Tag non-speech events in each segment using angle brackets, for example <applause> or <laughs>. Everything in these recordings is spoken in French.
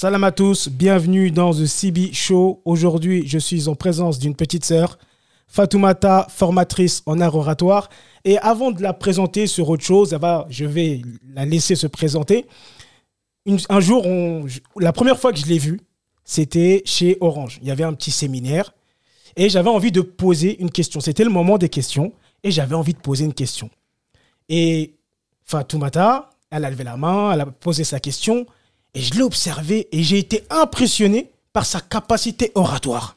Salam à tous, bienvenue dans The CB Show. Aujourd'hui, je suis en présence d'une petite sœur, Fatoumata, formatrice en art oratoire. Et avant de la présenter sur autre chose, va, je vais la laisser se présenter. un jour, la première fois que je l'ai vue, c'était chez Orange. Il y avait un petit séminaire et j'avais envie de poser une question. C'était le moment des questions et j'avais envie de poser une question. Et Fatoumata, elle a levé la main, elle a posé sa question et je l'ai observée et j'ai été impressionné par sa capacité oratoire.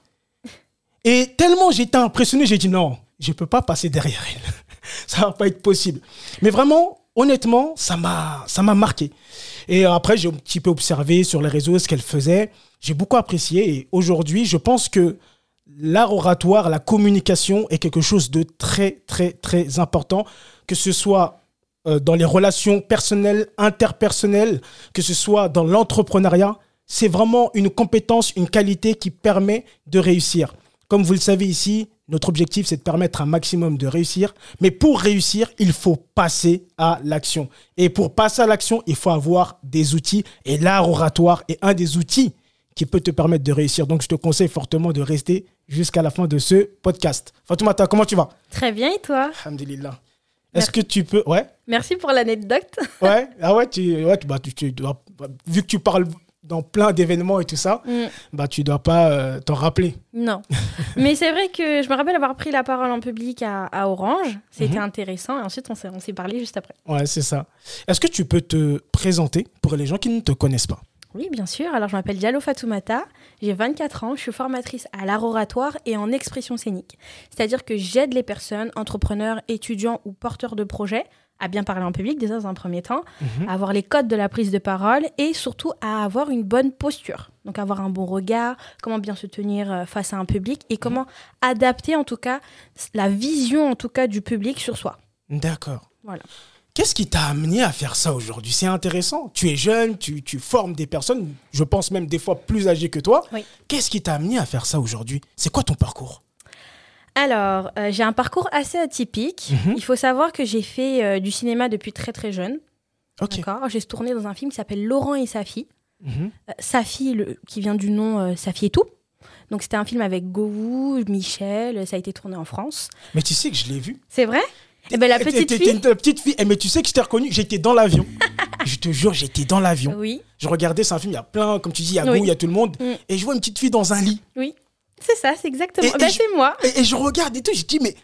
Et tellement j'étais impressionné, j'ai dit non, je ne peux pas passer derrière elle. <laughs> ça va pas être possible. Mais vraiment, honnêtement, ça m'a marqué. Et après, j'ai un petit peu observé sur les réseaux ce qu'elle faisait. J'ai beaucoup apprécié et aujourd'hui, je pense que l'art oratoire, la communication est quelque chose de très, très, très important, que ce soit euh, dans les relations personnelles, interpersonnelles, que ce soit dans l'entrepreneuriat. C'est vraiment une compétence, une qualité qui permet de réussir. Comme vous le savez ici, notre objectif, c'est de permettre un maximum de réussir. Mais pour réussir, il faut passer à l'action. Et pour passer à l'action, il faut avoir des outils. Et l'art oratoire est un des outils qui peut te permettre de réussir. Donc, je te conseille fortement de rester jusqu'à la fin de ce podcast. Fatoumata, comment tu vas? Très bien, et toi? Alhamdulillah. Est-ce que tu peux... Ouais? Merci pour l'anecdote. <laughs> ouais, ah ouais, tu, ouais, bah, tu, dois, vu que tu parles dans plein d'événements et tout ça, mm. bah tu dois pas euh, t'en rappeler. Non. <laughs> Mais c'est vrai que je me rappelle avoir pris la parole en public à, Orange. C'était mhm. intéressant. Et ensuite, on s'est parlé juste après. Ouais, c'est ça. Est-ce que tu peux te présenter pour les gens qui ne te connaissent pas? Oui, bien sûr. Alors, je m'appelle Diallo Fatoumata, j'ai 24 ans, je suis formatrice à l'art oratoire et en expression scénique. C'est-à-dire que j'aide les personnes, entrepreneurs, étudiants ou porteurs de projets, à bien parler en public, déjà dans un premier temps, mhm. à avoir les codes de la prise de parole et surtout à avoir une bonne posture. Donc, avoir un bon regard, comment bien se tenir euh, face à un public et comment adapter en tout cas la vision en tout cas du public sur soi. D'accord. Voilà. Qu'est-ce qui t'a amené à faire ça aujourd'hui? C'est intéressant. Tu es jeune, tu, formes des personnes, je pense même des fois plus âgées que toi. Qu'est-ce qui t'a amené à faire ça aujourd'hui? C'est quoi ton parcours? Alors, euh, j'ai un parcours assez atypique. Mhm. Il faut savoir que j'ai fait euh, du cinéma depuis très très jeune. D'accord? J'ai tourné dans un film qui s'appelle Laurent et sa fille. Mhm. Euh, sa fille, le, qui vient du nom Sa fille et tout. Donc c'était un film avec Govou, Michel. Ça a été tourné en France. Mais tu sais que je l'ai vu. C'est vrai? Eh ben, la petite fille. une petite fille. Eh, mais tu sais que je t'ai reconnu, j'étais dans l'avion. <laughs> je te jure, j'étais dans l'avion. Oui. Je regardais, c'est un film, il y a plein, comme tu dis, il y a il y a tout le monde. Mm. Et je vois une petite fille dans un lit. Oui. C'est ça, c'est exactement. Ben, c'est moi. Et, je regarde et tout, je dis, mais.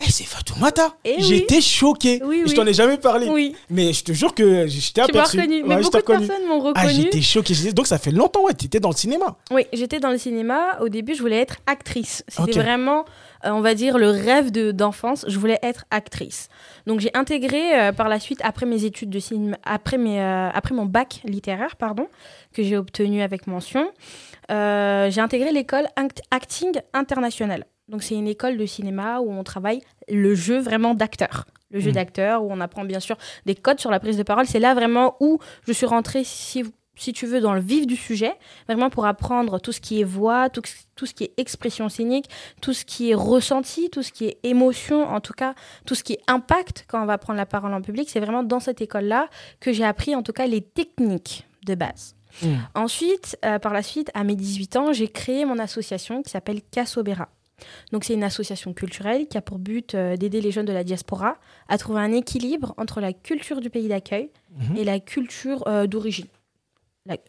Eh, c'est Fatoumata. J'étais choqué. Oui, Je t'en ai jamais parlé. Oui. Mais je te jure que j'étais aperçu. Tu m'as reconnu. mais beaucoup de personnes m'ont ah, reconnu. Ah, j'étais choqué. Donc ça fait longtemps, ouais. Tu étais dans le cinéma. Oui, j'étais dans le cinéma. Au début, je voulais être actrice. C'était vraiment euh, on va dire, le rêve d'enfance. je voulais être actrice. Donc j'ai intégré euh, par la suite, après mes études de cinéma, après, mes, euh, après mon bac littéraire, pardon, que j'ai obtenu avec mention, j'ai intégré l'école Acting International. Donc c'est une école de cinéma où on travaille le jeu vraiment d'acteur le jeu mmh. d'acteur, où on apprend bien sûr des codes sur la prise de parole. C'est là vraiment où je suis rentrée, si tu veux, dans le vif du sujet, vraiment pour apprendre tout ce qui est voix, tout, tout, ce qui est expression scénique, tout ce qui est ressenti, tout ce qui est émotion, en tout cas, tout ce qui est impact quand on va prendre la parole en public. C'est vraiment dans cette école-là que j'ai appris, en tout cas, les techniques de base. Mmh. Ensuite, euh, par la suite, à mes 18 ans, j'ai créé mon association qui s'appelle Casobera. Donc c'est une association culturelle qui a pour but euh, d'aider les jeunes de la diaspora à trouver un équilibre entre la culture du pays d'accueil mmh. et la culture euh, d'origine.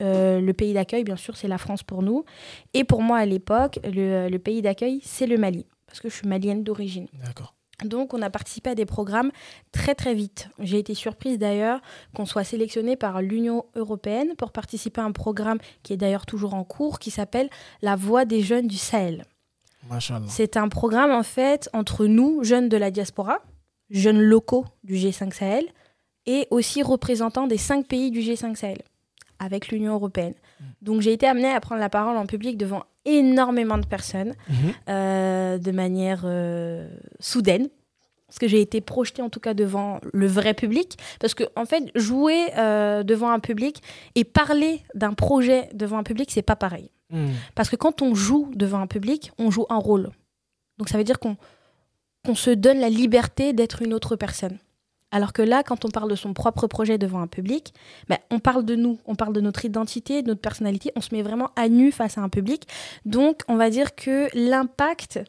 Euh, le pays d'accueil, bien sûr, c'est la France pour nous. Et pour moi, à l'époque, le, pays d'accueil, c'est le Mali, parce que je suis malienne d'origine. D'accord. Donc, on a participé à des programmes très, très vite. J'ai été surprise d'ailleurs qu'on soit sélectionné par l'Union européenne pour participer à un programme qui est d'ailleurs toujours en cours, qui s'appelle La Voix des jeunes du Sahel. C'est un programme, en fait, entre nous, jeunes de la diaspora, jeunes locaux du G5 Sahel, et aussi représentants des cinq pays du G5 Sahel avec l'Union européenne. Mm. Donc j'ai été amenée à prendre la parole en public devant énormément de personnes mm-hmm. euh, de manière euh, soudaine. Parce que j'ai été projetée en tout cas devant le vrai public. Parce que en fait, jouer euh, devant un public et parler d'un projet devant un public, c'est pas pareil. Mm. Parce que quand on joue devant un public, on joue un rôle. Donc ça veut dire qu'on se donne la liberté d'être une autre personne. Alors que là, quand on parle de son propre projet devant un public, ben, on parle de nous, on parle de notre identité, de notre personnalité, on se met vraiment à nu face à un public. Donc, on va dire que l'impact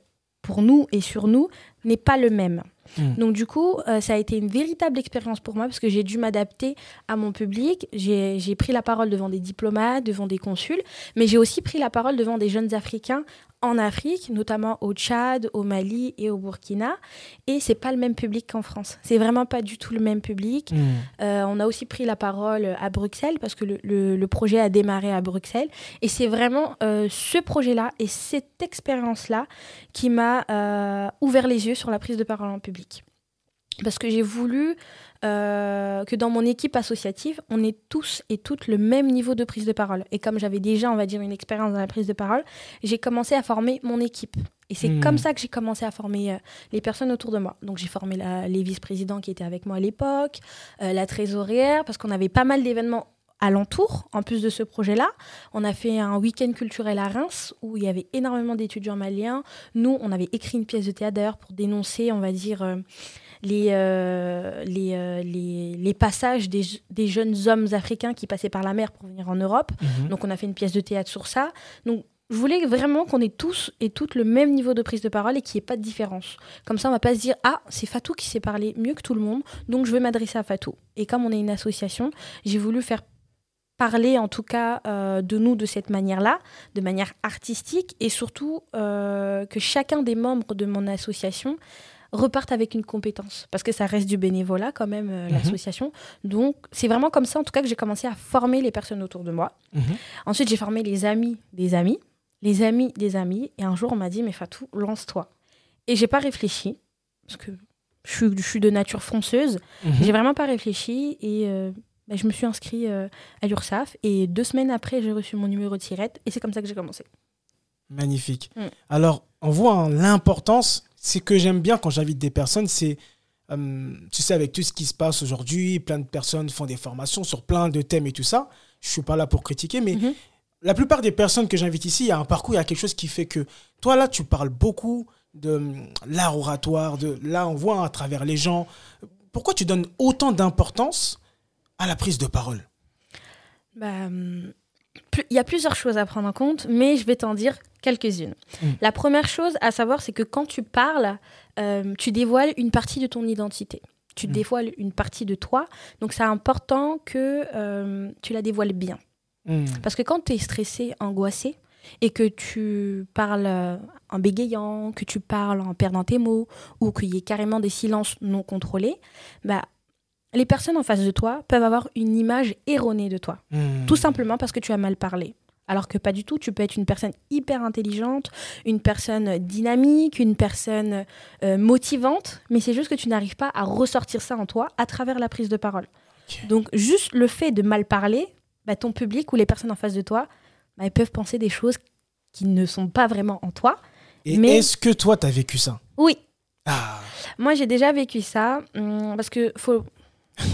pour nous et sur nous n'est pas le même. Hmm. Donc du coup, euh, ça a été une véritable expérience pour moi parce que j'ai dû m'adapter à mon public. J'ai pris la parole devant des diplomates, devant des consuls, mais j'ai aussi pris la parole devant des jeunes Africains en Afrique, notamment au Tchad, au Mali et au Burkina. Et c'est pas le même public qu'en France. C'est vraiment pas du tout le même public. Hmm. Euh, on a aussi pris la parole à Bruxelles parce que le, projet a démarré à Bruxelles. Et c'est vraiment euh, ce projet-là et cette expérience-là qui m'a euh, ouvert les yeux sur la prise de parole en public. Parce que j'ai voulu euh, que dans mon équipe associative, on ait tous et toutes le même niveau de prise de parole. Et comme j'avais déjà, on va dire, une expérience dans la prise de parole, j'ai commencé à former mon équipe. Et c'est hmm. comme ça que j'ai commencé à former euh, les personnes autour de moi. Donc j'ai formé les vice-présidents qui étaient avec moi à l'époque, euh, la trésorière, parce qu'on avait pas mal d'événements alentour, en plus de ce projet-là. On a fait un week-end culturel à Reims où il y avait énormément d'étudiants maliens. Nous, on avait écrit une pièce de théâtre d'ailleurs pour dénoncer, on va dire, les, euh, euh, les, les, passages des, des, jeunes hommes africains qui passaient par la mer pour venir en Europe. Mhm. Donc on a fait une pièce de théâtre sur ça. Donc je voulais vraiment qu'on ait tous et toutes le même niveau de prise de parole et qu'il n'y ait pas de différence. Comme ça, on va pas se dire Ah, c'est Fatou qui sait parler mieux que tout le monde, donc je vais m'adresser à Fatou. Et comme on est une association, j'ai voulu faire parler en tout cas euh, de nous de cette manière-là, de manière artistique, et surtout que chacun des membres de mon association repartent avec une compétence. Parce que ça reste du bénévolat quand même, euh, mhm. l'association. Donc, c'est vraiment comme ça, en tout cas, que j'ai commencé à former les personnes autour de moi. Mhm. Ensuite, j'ai formé les amis des amis, les amis des amis. Et un jour, on m'a dit, mais Fatou, lance-toi. Et j'ai pas réfléchi, parce que je suis, je suis de nature fonceuse. Mhm. J'ai vraiment pas réfléchi. Et euh, bah, je me suis inscrit euh, à l'URSAF. Et deux semaines après, j'ai reçu mon numéro de tirette. Et c'est comme ça que j'ai commencé. Magnifique. Mm. Alors, on voit l'importance ce que j'aime bien quand j'invite des personnes, c'est, euh, tu sais, avec tout ce qui se passe aujourd'hui, plein de personnes font des formations sur plein de thèmes et tout ça. Je suis pas là pour critiquer, mais mhm. la plupart des personnes que j'invite ici, il y a un parcours, il y a quelque chose qui fait que toi, là, tu parles beaucoup de euh, l'art oratoire, de là, on voit à travers les gens. Pourquoi tu donnes autant d'importance à la prise de parole? Bah, hum, il y a plusieurs choses à prendre en compte, mais je vais t'en dire quelques-unes. Mm. La première chose à savoir, c'est que quand tu parles, euh, tu dévoiles une partie de ton identité. Tu mm. dévoiles une partie de toi. Donc, c'est important que euh, tu la dévoiles bien. Mm. Parce que quand tu es stressé, angoissé, et que tu parles euh, en bégayant, que tu parles en perdant tes mots, ou qu'il y ait carrément des silences non contrôlés, bah, les personnes en face de toi peuvent avoir une image erronée de toi. Tout simplement parce que tu as mal parlé. Alors que pas du tout, tu peux être une personne hyper intelligente, une personne dynamique, une personne euh, motivante, mais c'est juste que tu n'arrives pas à ressortir ça en toi à travers la prise de parole. Donc juste le fait de mal parler, bah, ton public ou les personnes en face de toi, bah, peuvent penser des choses qui ne sont pas vraiment en toi. Et mais... est-ce que toi, tu as vécu ça? Oui. Ah. Moi, j'ai déjà vécu ça, hum, parce que faut,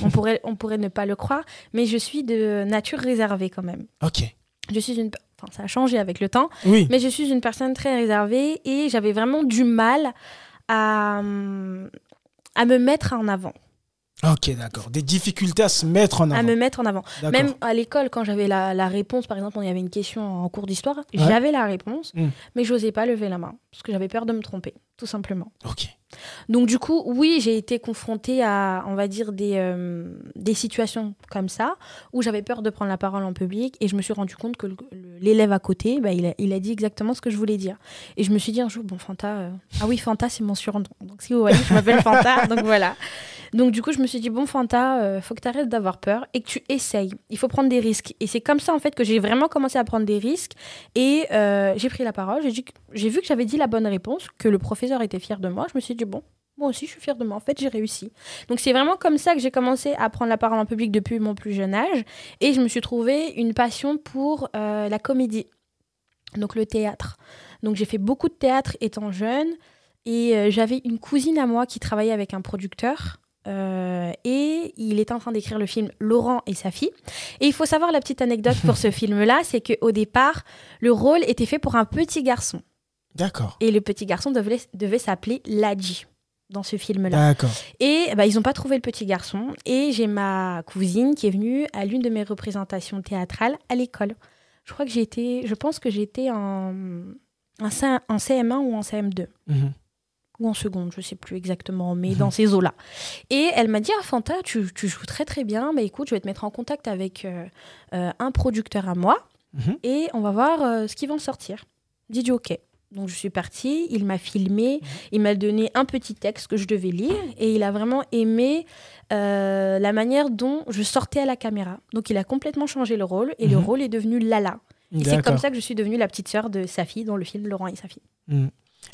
on, pourrait, on pourrait ne pas le croire, mais je suis de nature réservée quand même. Ok. Je suis une. Enfin, ça a changé avec le temps. Mais je suis une personne très réservée et j'avais vraiment du mal à, à me mettre en avant. Ok, d'accord. Des difficultés à se mettre en avant. À me mettre en avant. Même à l'école, quand j'avais la, la, réponse, par exemple, on y avait une question en cours d'histoire, j'avais la réponse, hmm. mais je n'osais pas lever la main parce que j'avais peur de me tromper, tout simplement. Ok. Donc du coup, oui, j'ai été confrontée à, on va dire, des, euh, des situations comme ça, où j'avais peur de prendre la parole en public, et je me suis rendu compte que l'élève à côté, bah, il, a, il, a, dit exactement ce que je voulais dire. Et je me suis dit un jour, bon, Fanta, euh, ah oui, Fanta, c'est mon surnom. Donc si vous voyez, je m'appelle Fanta, <laughs> donc voilà. Donc du coup, je me suis dit, bon, Fanta, euh, faut que tu arrêtes d'avoir peur et que tu essayes. Il faut prendre des risques. Et c'est comme ça, en fait, que j'ai vraiment commencé à prendre des risques, et j'ai pris la parole, j'ai vu que j'avais dit la bonne réponse, que le professeur était fier de moi, je me suis dit, bon, moi aussi, je suis fière de moi. En fait, j'ai réussi. Donc, c'est vraiment comme ça que j'ai commencé à prendre la parole en public depuis mon plus jeune âge. Et je me suis trouvé une passion pour euh, la comédie, donc le théâtre. Donc, j'ai fait beaucoup de théâtre étant jeune. Et euh, j'avais une cousine à moi qui travaillait avec un producteur. Euh, et il était en train d'écrire le film Laurent et sa fille. Et il faut savoir la petite anecdote pour ce <laughs> film-là, c'est qu'au départ, le rôle était fait pour un petit garçon. D'accord. Et le petit garçon devait, devait s'appeler Ladji. dans ce film-là. Et bah, ils n'ont pas trouvé le petit garçon. Et j'ai ma cousine qui est venue à l'une de mes représentations théâtrales à l'école. Je crois que été, je pense que j'étais en, en, CM1 ou en CM2. Mhm. Ou en seconde, je ne sais plus exactement, mais mhm. dans ces eaux-là. Et elle m'a dit Ah, Fanta, tu, tu, joues très très bien. Mais écoute, je vais te mettre en contact avec euh, euh, un producteur à moi mhm. et on va voir euh, ce qui va en sortir. J'ai dit Ok. Donc je suis partie, il m'a filmé, il m'a donné un petit texte que je devais lire et il a vraiment aimé la manière dont je sortais à la caméra. Donc il a complètement changé le rôle et le rôle est devenu Lala. C'est comme ça que je suis devenue la petite sœur de sa fille dans le film Laurent et sa fille. Mm.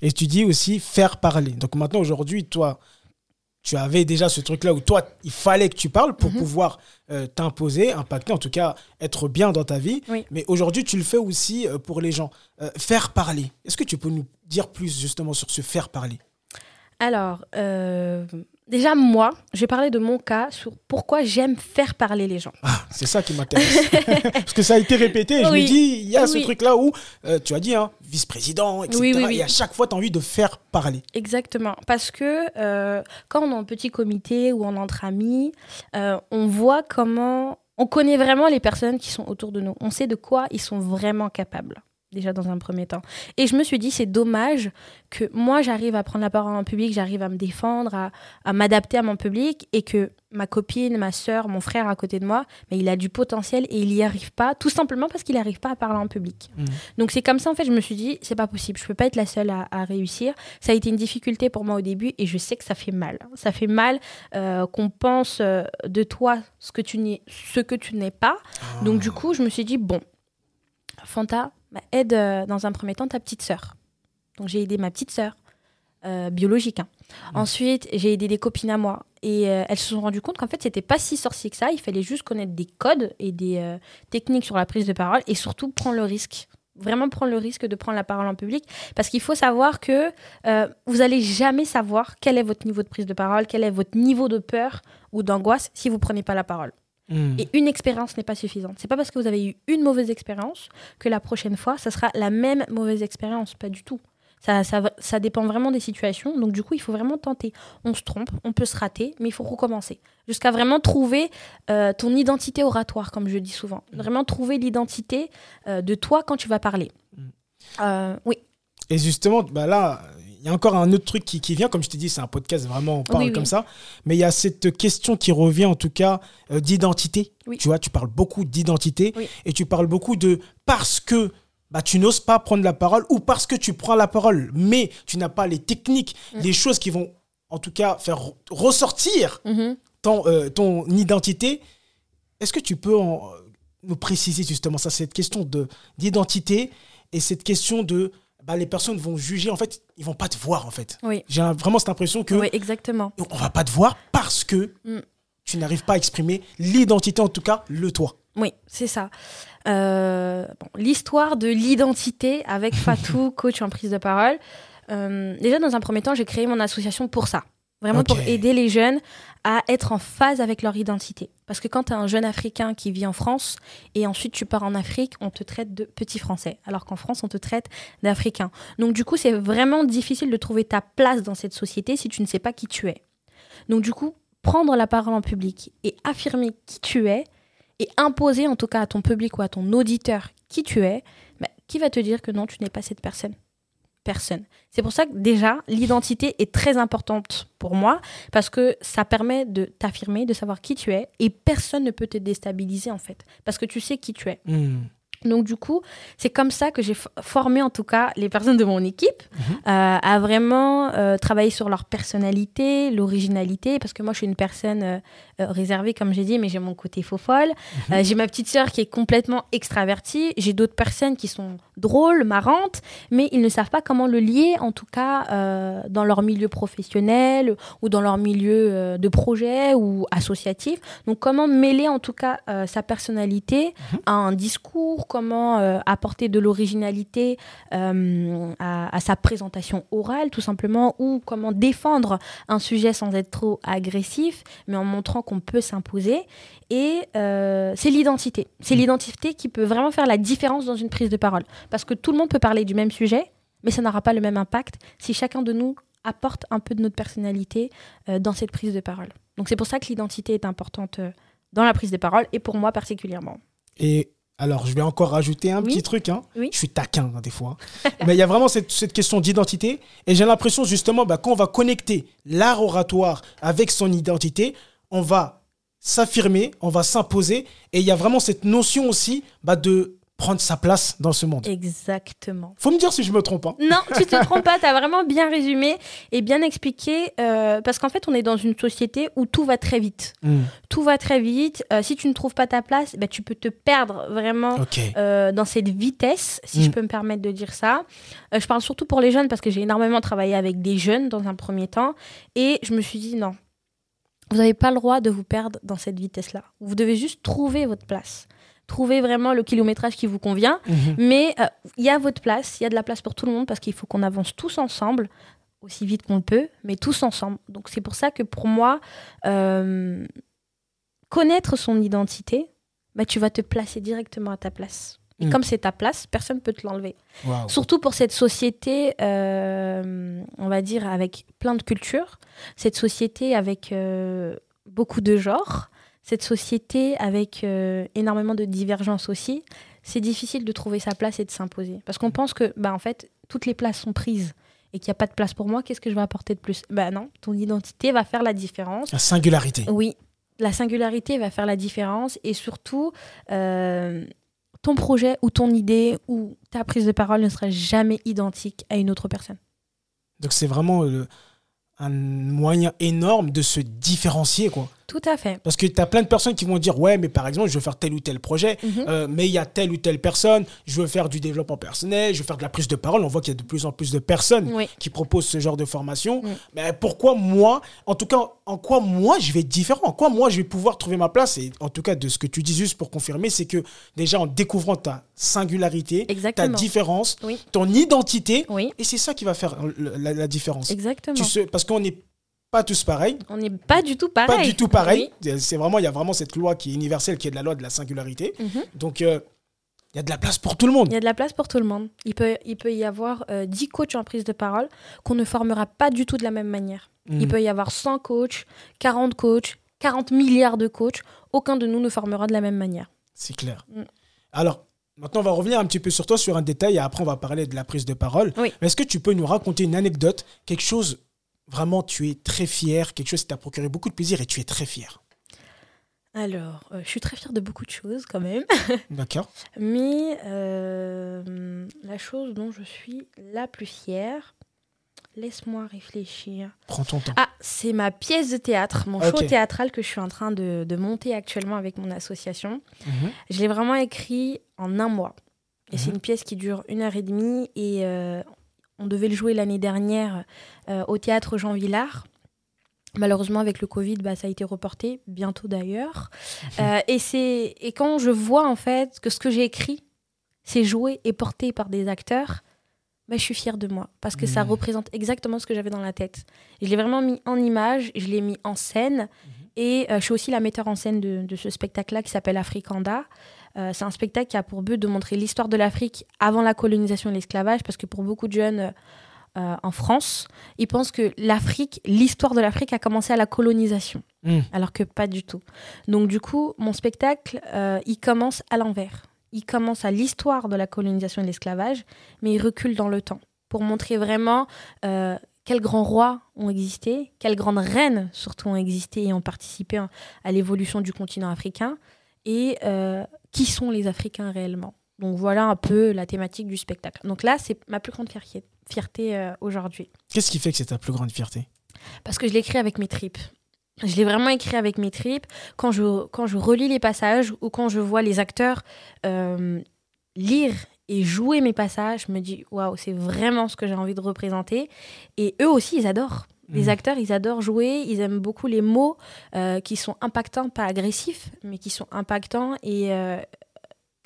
Et tu dis aussi faire parler. Donc maintenant, aujourd'hui, toi, tu avais déjà ce truc-là où toi, il fallait que tu parles pour mhm. pouvoir euh, t'imposer, impacter, en tout cas être bien dans ta vie. Mais aujourd'hui, tu le fais aussi euh, pour les gens. Euh, faire parler. Est-ce que tu peux nous dire plus justement sur ce faire parler? Alors, Déjà, moi, je vais parler de mon cas sur pourquoi j'aime faire parler les gens. Ah, c'est ça qui m'intéresse. <laughs> Parce que ça a été répété. Je me dis, il y a ce truc-là où euh, tu as dit, hein, vice-président, etc. et à chaque fois, tu as envie de faire parler. Exactement. Parce que euh, quand on est en petit comité ou on est entre amis, euh, on voit comment. On connaît vraiment les personnes qui sont autour de nous. On sait de quoi ils sont vraiment capables déjà dans un premier temps. Et je me suis dit, c'est dommage que moi, j'arrive à prendre la parole en public, j'arrive à me défendre, à, m'adapter à mon public, et que ma copine, ma soeur, mon frère à côté de moi, mais il a du potentiel et il n'y arrive pas, tout simplement parce qu'il n'arrive pas à parler en public. Mmh. Donc c'est comme ça, en fait, je me suis dit, c'est pas possible, je peux pas être la seule à, réussir. Ça a été une difficulté pour moi au début, et je sais que ça fait mal. Ça fait mal euh, qu'on pense euh, de toi ce que tu n'es, ce que tu n'es pas. Ah. Donc du coup, je me suis dit, bon, Fanta, bah, aide euh, dans un premier temps ta petite sœur. Donc j'ai aidé ma petite sœur euh, biologique. Hein. Mmh. Ensuite, j'ai aidé des copines à moi et euh, elles se sont rendues compte qu'en fait, c'était pas si sorcier que ça. Il fallait juste connaître des codes et des techniques sur la prise de parole et surtout prendre le risque. Vraiment prendre le risque de prendre la parole en public parce qu'il faut savoir que vous allez jamais savoir quel est votre niveau de prise de parole, quel est votre niveau de peur ou d'angoisse si vous prenez pas la parole. Hmm. Et une expérience n'est pas suffisante. C'est pas parce que vous avez eu une mauvaise expérience que la prochaine fois, ça sera la même mauvaise expérience. Pas du tout. Ça, ça, ça, dépend vraiment des situations. Donc, du coup, il faut vraiment tenter. On se trompe, on peut se rater, mais il faut recommencer. Jusqu'à vraiment trouver euh, ton identité oratoire, comme je dis souvent. Hmm. Vraiment trouver l'identité euh, de toi quand tu vas parler. Hmm. Euh, oui. Et justement, bah là, y a encore un autre truc qui, qui vient, comme je t'ai dit, c'est un podcast, vraiment, on parle comme ça. Mais il y a cette question qui revient, en tout cas, euh, d'identité. Tu vois, tu parles beaucoup d'identité et tu parles beaucoup de parce que bah, tu n'oses pas prendre la parole ou parce que tu prends la parole, mais tu n'as pas les techniques, mm. les choses qui vont, en tout cas, faire ressortir mm-hmm. ton, euh, ton identité. Est-ce que tu peux en, nous préciser justement ça, cette question d'identité et cette question de bah, les personnes vont juger, en fait, ils vont pas te voir, en fait. Oui. J'ai vraiment cette impression que. Oui, exactement. On va pas te voir parce que mm. tu n'arrives pas à exprimer l'identité, en tout cas, le toi. Oui, c'est ça. Euh, L'histoire de l'identité avec <laughs> Fatou, coach en prise de parole. Euh, déjà, dans un premier temps, j'ai créé mon association pour ça. Vraiment pour aider les jeunes à être en phase avec leur identité. Parce que quand tu es un jeune Africain qui vit en France et ensuite tu pars en Afrique, on te traite de petit français. Alors qu'en France, on te traite d'Africain. Donc du coup, c'est vraiment difficile de trouver ta place dans cette société si tu ne sais pas qui tu es. Donc du coup, prendre la parole en public et affirmer qui tu es et imposer en tout cas à ton public ou à ton auditeur qui tu es, bah, qui va te dire que non, tu n'es pas cette personne? Personne. C'est pour ça que déjà, l'identité est très importante pour moi parce que ça permet de t'affirmer, de savoir qui tu es et personne ne peut te déstabiliser en fait parce que tu sais qui tu es. Hmm. Donc du coup, c'est comme ça que j'ai formé en tout cas les personnes de mon équipe mhm. euh, à vraiment euh, travailler sur leur personnalité, l'originalité, parce que moi je suis une personne euh, réservée comme j'ai dit, mais j'ai mon côté faux folle. Mhm. j'ai ma petite sœur qui est complètement extravertie. J'ai d'autres personnes qui sont drôles, marrantes, mais ils ne savent pas comment le lier, en tout cas dans leur milieu professionnel ou dans leur milieu de projet ou associatif. Donc comment mêler en tout cas sa personnalité mhm. à un discours comment euh, apporter de l'originalité euh, à, sa présentation orale, tout simplement, ou comment défendre un sujet sans être trop agressif, mais en montrant qu'on peut s'imposer. Et euh, c'est l'identité. C'est mm. l'identité qui peut vraiment faire la différence dans une prise de parole. Parce que tout le monde peut parler du même sujet, mais ça n'aura pas le même impact si chacun de nous apporte un peu de notre personnalité dans cette prise de parole. Donc c'est pour ça que l'identité est importante dans la prise de parole et pour moi particulièrement. Et alors, je vais encore rajouter un petit truc. Hein. Je suis taquin hein, des fois. <laughs> Mais il y a vraiment cette, cette question d'identité. Et j'ai l'impression, justement, bah, quand on va connecter l'art oratoire avec son identité, on va s'affirmer, on va s'imposer. Et il y a vraiment cette notion aussi bah, de prendre sa place dans ce monde. Exactement. Faut me dire si je me trompe. Hein. Non, tu te <laughs> trompes pas. Tu as vraiment bien résumé et bien expliqué. Euh, parce qu'en fait, on est dans une société où tout va très vite. Hmm. Tout va très vite. Euh, si tu ne trouves pas ta place, bah, tu peux te perdre vraiment euh, dans cette vitesse, si je hmm. peux me permettre de dire ça. je parle surtout pour les jeunes parce que j'ai énormément travaillé avec des jeunes dans un premier temps. Et je me suis dit, non, vous n'avez pas le droit de vous perdre dans cette vitesse-là. Vous devez juste trouver votre place trouver vraiment le kilométrage qui vous convient. Mhm. Mais euh, il y a votre place, il y a de la place pour tout le monde parce qu'il faut qu'on avance tous ensemble, aussi vite qu'on peut, mais tous ensemble. Donc c'est pour ça que pour moi, euh, connaître son identité, bah, tu vas te placer directement à ta place. Et mm. comme c'est ta place, personne ne peut te l'enlever. Surtout pour cette société, euh, on va dire, avec plein de cultures, cette société avec beaucoup de genres, cette société avec euh, énormément de divergences aussi, c'est difficile de trouver sa place et de s'imposer. Parce qu'on pense que, bah, en fait, toutes les places sont prises et qu'il n'y a pas de place pour moi, qu'est-ce que je vais apporter de plus? Bah non, ton identité va faire la différence. La singularité. Oui, la singularité va faire la différence et surtout, euh, ton projet ou ton idée ou ta prise de parole ne sera jamais identique à une autre personne. Donc c'est vraiment le, un moyen énorme de se différencier, quoi. Tout à fait. Parce que tu as plein de personnes qui vont dire Ouais, mais par exemple, je veux faire tel ou tel projet, mhm. euh, mais il y a telle ou telle personne, je veux faire du développement personnel, je veux faire de la prise de parole. On voit qu'il y a de plus en plus de personnes qui proposent ce genre de formation. Mais pourquoi moi, en tout cas, en quoi moi je vais être différent? En quoi moi je vais pouvoir trouver ma place? Et en tout cas, de ce que tu dis juste pour confirmer, c'est que déjà en découvrant ta singularité, ta différence, ton identité, et c'est ça qui va faire la, différence. Exactement. Tu sais, parce qu'on est pas tous pareils. On n'est pas du tout pareil. Pas du tout pareil. C'est vraiment, il y a vraiment cette loi qui est universelle, qui est de la loi de la singularité. Mhm. Donc, euh, il y a de la place pour tout le monde. Il y a de la place pour tout le monde. Il peut, il peut y avoir euh, 10 coachs en prise de parole qu'on ne formera pas du tout de la même manière. Il mhm. peut y avoir 100 coachs, 40 coachs, 40 milliards de coachs. Aucun de nous ne formera de la même manière. C'est clair. Mm. Alors, Maintenant, on va revenir un petit peu sur toi, sur un détail, et après, on va parler de la prise de parole. Est-ce que tu peux nous raconter une anecdote, quelque chose vraiment tu es très fier, quelque chose qui t'a procuré beaucoup de plaisir et tu es très fier alors, euh, je suis très fière de beaucoup de choses quand même. <laughs> D'accord. Mais euh, la chose dont je suis la plus fière, laisse-moi réfléchir. Prends ton temps. Ah, c'est ma pièce de théâtre, mon show théâtral que je suis en train de, monter actuellement avec mon association. Mhm. Je l'ai vraiment écrit en un mois. Et c'est mhm. une pièce qui dure une heure et demie et euh, on devait le jouer l'année dernière euh, au théâtre Jean Villard. Malheureusement, avec le Covid, bah, ça a été reporté, bientôt d'ailleurs. <laughs> Euh, et, c'est, et quand je vois en fait que ce que j'ai écrit, c'est joué et porté par des acteurs, bah, je suis fière de moi parce que ça mmh. représente exactement ce que j'avais dans la tête. je l'ai vraiment mis en image, je l'ai mis en scène. Mmh. Et euh, je suis aussi la metteur en scène de, de ce spectacle-là qui s'appelle Africanda. Euh, c'est un spectacle qui a pour but de montrer l'histoire de l'Afrique avant la colonisation et l'esclavage, parce que pour beaucoup de jeunes euh, en France, ils pensent que l'Afrique, l'histoire de l'Afrique a commencé à la colonisation, hmm. alors que pas du tout. Donc du coup, mon spectacle, euh, il commence à l'envers. Il commence à l'histoire de la colonisation et l'esclavage, mais il recule dans le temps pour montrer vraiment quels grands rois ont existé, quelles grandes reines surtout ont existé et ont participé à l'évolution du continent africain, et qui sont les Africains réellement. Donc voilà un peu la thématique du spectacle. Donc là, c'est ma plus grande fierté, euh, aujourd'hui. Qu'est-ce qui fait que c'est ta plus grande fierté? Parce que je l'écris avec mes tripes. Je l'ai vraiment écrit avec mes tripes. Quand je, quand je relis les passages ou quand je vois les acteurs euh, lire et jouer mes passages, je me dis waouh, c'est vraiment ce que j'ai envie de représenter. Et eux aussi, ils adorent. Les mm. acteurs, ils adorent jouer, ils aiment beaucoup les mots euh, qui sont impactants, pas agressifs, mais qui sont impactants. Et euh,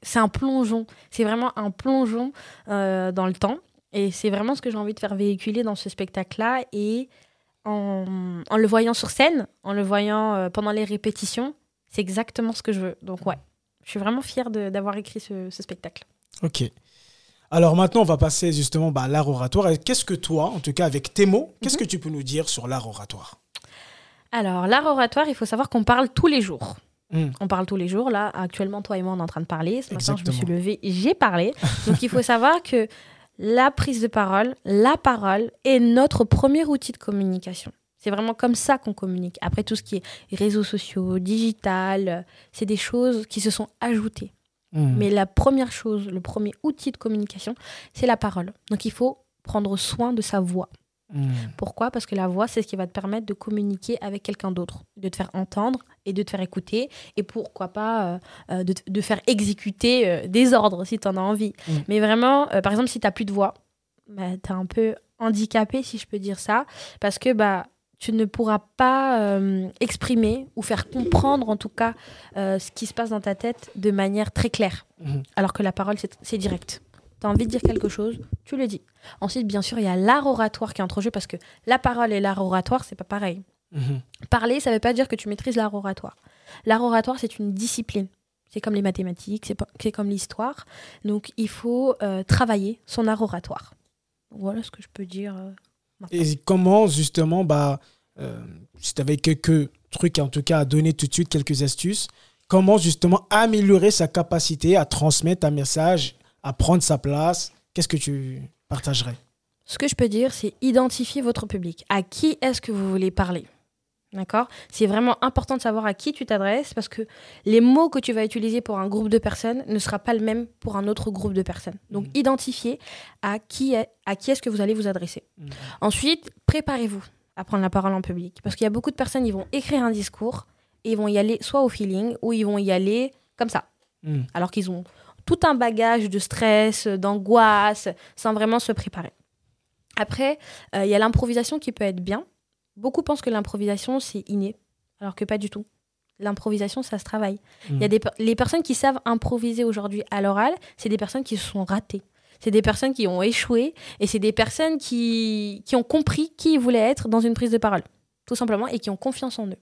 c'est un plongeon. C'est vraiment un plongeon euh, dans le temps. Et c'est vraiment ce que j'ai envie de faire véhiculer dans ce spectacle-là. Et en, le voyant sur scène, en le voyant pendant les répétitions, c'est exactement ce que je veux. Donc ouais, je suis vraiment fière d'avoir écrit ce, ce spectacle. Ok. Alors maintenant, on va passer justement bah, à l'art oratoire. Qu'est-ce que toi, en tout cas avec tes mots, qu'est-ce mhm. que tu peux nous dire sur l'art oratoire? Alors, l'art oratoire, il faut savoir qu'on parle tous les jours. Hmm. On parle tous les jours. Là, actuellement, toi et moi, on est en train de parler. Ce matin, je me suis levée, j'ai parlé. <laughs> Donc, il faut savoir que la prise de parole, la parole est notre premier outil de communication. C'est vraiment comme ça qu'on communique. Après, tout ce qui est réseaux sociaux, digital, c'est des choses qui se sont ajoutées. Hmm. Mais la première chose, le premier outil de communication, c'est la parole. Donc, il faut prendre soin de sa voix. Hmm. Pourquoi? Parce que la voix, c'est ce qui va te permettre de communiquer avec quelqu'un d'autre, de te faire entendre et de te faire écouter, et pourquoi pas euh, euh, de, faire exécuter euh, des ordres si tu en as envie. Hmm. Mais vraiment, par exemple, si tu n'as plus de voix, bah, tu es un peu handicapé, si je peux dire ça, parce que bah, tu ne pourras pas exprimer ou faire comprendre en tout cas ce qui se passe dans ta tête de manière très claire. Hmm. Alors que la parole, c'est direct tu as envie de dire quelque chose, tu le dis. Ensuite, bien sûr, il y a l'art oratoire qui entre en jeu parce que la parole et l'art oratoire, c'est pas pareil. Mhm. Parler, ça ne veut pas dire que tu maîtrises l'art oratoire. L'art oratoire, c'est une discipline. C'est comme les mathématiques, c'est comme l'histoire. Donc, il faut euh, travailler son art oratoire. Voilà ce que je peux dire. Et comment, justement, bah, euh, si tu avais quelques trucs, en tout cas, à donner tout de suite, quelques astuces, comment, justement, améliorer sa capacité à transmettre un message à prendre sa place Qu'est-ce que tu partagerais? Ce que je peux dire, c'est identifier votre public. À qui est-ce que vous voulez parler? D'accord? C'est vraiment important de savoir à qui tu t'adresses parce que les mots que tu vas utiliser pour un groupe de personnes ne sera pas le même pour un autre groupe de personnes. Donc, mmh. identifiez à qui, est, à qui est-ce que vous allez vous adresser. Mmh. Ensuite, préparez-vous à prendre la parole en public parce qu'il y a beaucoup de personnes, ils vont écrire un discours et ils vont y aller soit au feeling ou ils vont y aller comme ça. Mmh. Alors qu'ils ont tout un bagage de stress, d'angoisse, sans vraiment se préparer. Après, euh, il y a l'improvisation qui peut être bien. Beaucoup pensent que l'improvisation, c'est inné, alors que pas du tout. L'improvisation, ça se travaille. Il y a mm. des, les personnes qui savent improviser aujourd'hui à l'oral, c'est des personnes qui se sont ratées. C'est des personnes qui ont échoué et c'est des personnes qui, qui ont compris qui ils voulaient être dans une prise de parole, tout simplement, et qui ont confiance en eux.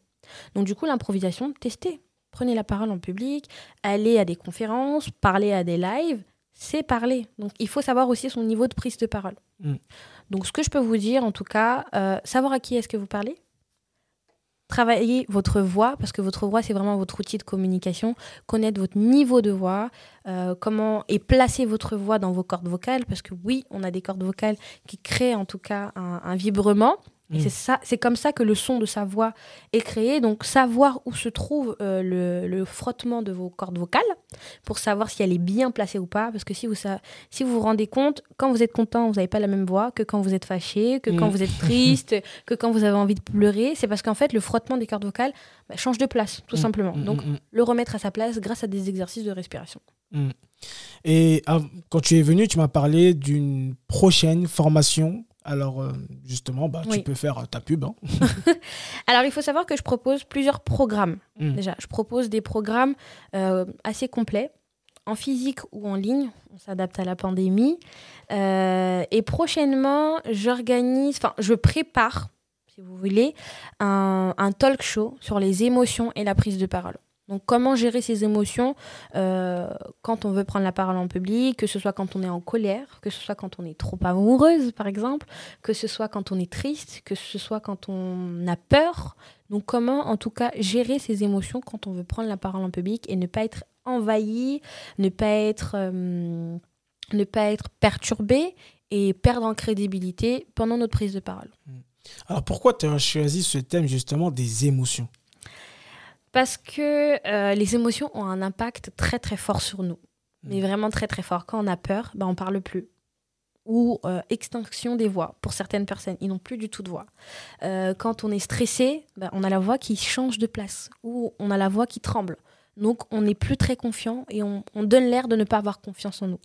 Donc du coup, l'improvisation, testez prenez la parole en public, allez à des conférences, parlez à des lives, c'est parler. Donc il faut savoir aussi son niveau de prise de parole. Mm. Donc ce que je peux vous dire, en tout cas, euh, savoir à qui est-ce que vous parlez, travailler votre voix, parce que votre voix, c'est vraiment votre outil de communication, connaître votre niveau de voix, euh, comment et placer votre voix dans vos cordes vocales, parce que oui, on a des cordes vocales qui créent en tout cas un vibrement, c'est mm. ça, c'est comme ça que le son de sa voix est créé. Donc savoir où se trouve euh, le, frottement de vos cordes vocales pour savoir si elle est bien placée ou pas. Parce que si vous si vous, vous rendez compte, quand vous êtes content, vous n'avez pas la même voix que quand vous êtes fâché, que quand mm. vous êtes triste, <laughs> que quand vous avez envie de pleurer. C'est parce qu'en fait le frottement des cordes vocales bah, change de place, tout mm. simplement. Donc le remettre à sa place grâce à des exercices de respiration. Et ah, quand tu es venu, tu m'as parlé d'une prochaine formation alors, euh, justement, bah, tu peux faire euh, ta pub. Hein. <laughs> Alors, il faut savoir que je propose plusieurs programmes. Hmm. Déjà, je propose des programmes euh, assez complets, en physique ou en ligne. On s'adapte à la pandémie. et prochainement, j'organise, enfin, je prépare, si vous voulez, un talk show sur les émotions et la prise de parole. Donc comment gérer ses émotions euh, quand on veut prendre la parole en public, que ce soit quand on est en colère, que ce soit quand on est trop amoureuse par exemple, que ce soit quand on est triste, que ce soit quand on a peur. Donc comment en tout cas gérer ses émotions quand on veut prendre la parole en public et ne pas être envahi, ne pas être, euh, ne pas être perturbé et perdre en crédibilité pendant notre prise de parole? Alors pourquoi tu as choisi ce thème justement des émotions? Parce que euh, les émotions ont un impact très très fort sur nous. Mais mm. vraiment très très fort. Quand on a peur, ben, on parle plus. Ou euh, extinction des voix. Pour certaines personnes, ils n'ont plus du tout de voix. Euh, quand on est stressé, ben, on a la voix qui change de place. Ou on a la voix qui tremble. Donc on n'est plus très confiant et on, donne l'air de ne pas avoir confiance en nous.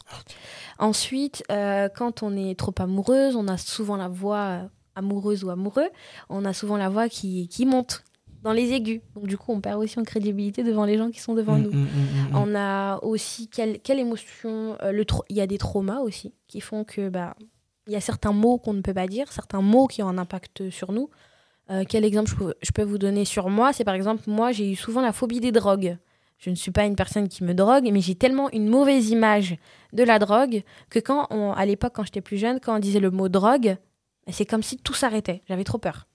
Ensuite, quand on est trop amoureuse, on a souvent la voix amoureuse ou amoureux, on a souvent la voix qui, qui monte, dans les aigus. Donc du coup, on perd aussi en crédibilité devant les gens qui sont devant mm, nous. Mm, mm, on a aussi quelle, quelle émotion euh, le Il y a des traumas aussi qui font que bah il y a certains mots qu'on ne peut pas dire, certains mots qui ont un impact sur nous. Euh, quel exemple je peux, je peux, vous donner sur moi? C'est par exemple moi j'ai eu souvent la phobie des drogues. je ne suis pas une personne qui me drogue, mais j'ai tellement une mauvaise image de la drogue que quand, on, à l'époque, quand j'étais plus jeune, quand on disait le mot drogue, ben, c'est comme si tout s'arrêtait. J'avais trop peur.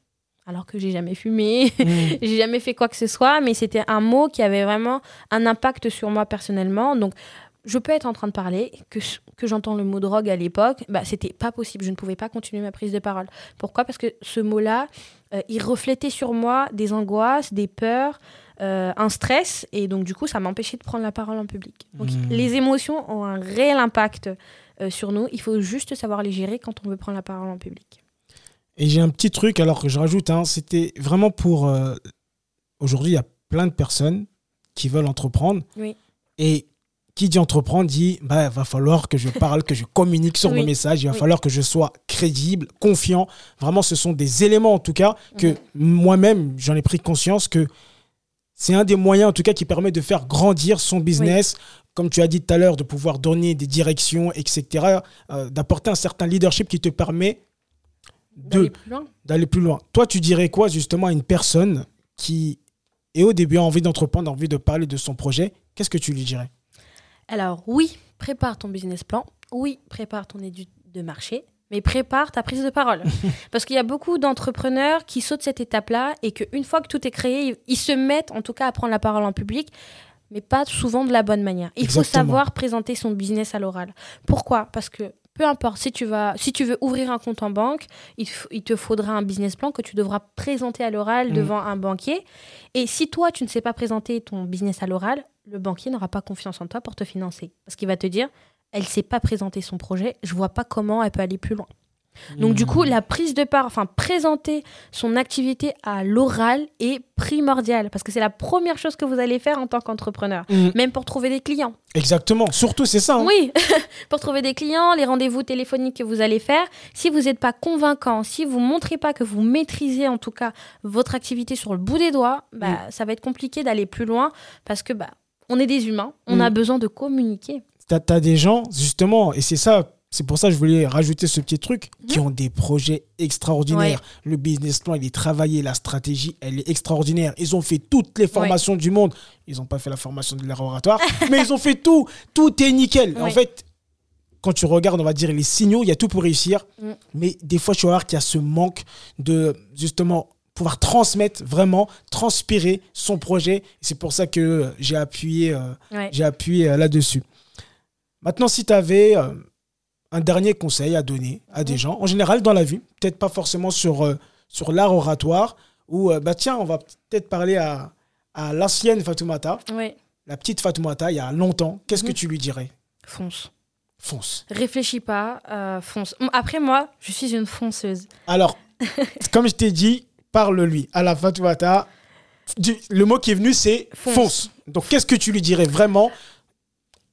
Alors que j'ai jamais fumé, <laughs> mmh. j'ai jamais fait quoi que ce soit, mais c'était un mot qui avait vraiment un impact sur moi personnellement. Donc, je peux être en train de parler, que, que j'entends le mot drogue à l'époque, bah, c'était pas possible. Je ne pouvais pas continuer ma prise de parole. Pourquoi? Parce que ce mot-là, euh, il reflétait sur moi des angoisses, des peurs, euh, un stress, et donc du coup, ça m'empêchait de prendre la parole en public. Donc mmh. les émotions ont un réel impact euh, sur nous. Il faut juste savoir les gérer quand on veut prendre la parole en public. Et j'ai un petit truc, alors que je rajoute, hein, c'était vraiment pour... Aujourd'hui, il y a plein de personnes qui veulent entreprendre. Oui. Et qui dit entreprendre dit bah, va falloir que je parle, que je communique sur mes messages, il va falloir que je sois crédible, confiant. Vraiment, ce sont des éléments en tout cas que moi-même, j'en ai pris conscience que c'est un des moyens en tout cas qui permet de faire grandir son business. Comme tu as dit tout à l'heure, de pouvoir donner des directions, etc., euh, d'apporter un certain leadership qui te permet d'aller plus, d'aller plus loin. Toi, tu dirais quoi justement à une personne qui est au début a envie d'entreprendre, envie de parler de son projet Qu'est-ce que tu lui dirais? Alors oui, prépare ton business plan. Oui, prépare ton étude de marché. Mais prépare ta prise de parole. <laughs> Parce qu'il y a beaucoup d'entrepreneurs qui sautent cette étape-là et qu'une fois que tout est créé, ils se mettent en tout cas à prendre la parole en public mais pas souvent de la bonne manière. Il faut savoir présenter son business à l'oral. Pourquoi? Parce que peu importe, si tu, vas, si tu veux ouvrir un compte en banque, il, te faudra un business plan que tu devras présenter à l'oral mm. devant un banquier. Et si toi, tu ne sais pas présenter ton business à l'oral, le banquier n'aura pas confiance en toi pour te financer. Parce qu'il va te dire, elle ne sait pas présenter son projet, je vois pas comment elle peut aller plus loin. Donc du coup, la prise de part, enfin présenter son activité à l'oral est primordiale parce que c'est la première chose que vous allez faire en tant qu'entrepreneur, mm. même pour trouver des clients. Exactement, surtout c'est ça. Hein. Oui, <laughs> pour trouver des clients, les rendez-vous téléphoniques que vous allez faire, si vous n'êtes pas convaincant, si vous montrez pas que vous maîtrisez en tout cas votre activité sur le bout des doigts, bah, mm. ça va être compliqué d'aller plus loin parce que bah, on est des humains, on a besoin de communiquer. Tu as, des gens, justement, et c'est ça c'est pour ça que je voulais rajouter ce petit truc, qui mhm. ont des projets extraordinaires. Le business plan, il est travaillé, la stratégie, elle est extraordinaire. Ils ont fait toutes les formations du monde. Ils n'ont pas fait la formation de l'air oratoire, <laughs> mais ils ont fait tout. Tout est nickel. En fait, quand tu regardes, on va dire les signaux, il y a tout pour réussir. Mm. Mais des fois, tu vas voir qu'il y a ce manque de, justement, pouvoir transmettre vraiment, transpirer son projet. C'est pour ça que j'ai appuyé, euh, j'ai appuyé euh, là-dessus. Maintenant, si tu avais euh, un dernier conseil à donner à des gens, en général dans la vie, peut-être pas forcément sur, euh, sur l'art oratoire, ou euh, bah tiens, on va peut-être parler à, à l'ancienne Fatoumata, la petite Fatoumata, il y a longtemps, qu'est-ce que mhm. tu lui dirais? Fonce. Fonce. Réfléchis pas, euh, fonce. Après moi, je suis une fonceuse. Alors, <laughs> comme je t'ai dit, parle-lui à la Fatoumata. Le mot qui est venu, c'est fonce. fonce. Donc, qu'est-ce que tu lui dirais vraiment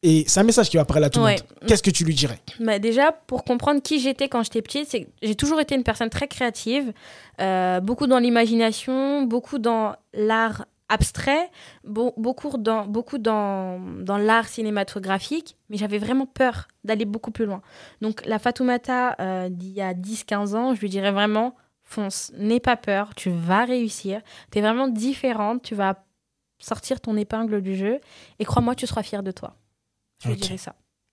et c'est un message qui va parler à tout le monde. Qu'est-ce que tu lui dirais bah Déjà, pour comprendre qui j'étais quand j'étais petite, c'est j'ai toujours été une personne très créative, euh, beaucoup dans l'imagination, beaucoup dans l'art abstrait, beaucoup dans, beaucoup dans, dans l'art cinématographique, mais j'avais vraiment peur d'aller beaucoup plus loin. Donc la Fatoumata euh, d'il y a 10-15 ans, je lui dirais vraiment, fonce, n'aie pas peur, tu vas réussir, tu es vraiment différente, tu vas sortir ton épingle du jeu, et crois-moi, tu seras fière de toi. Je dirais ça.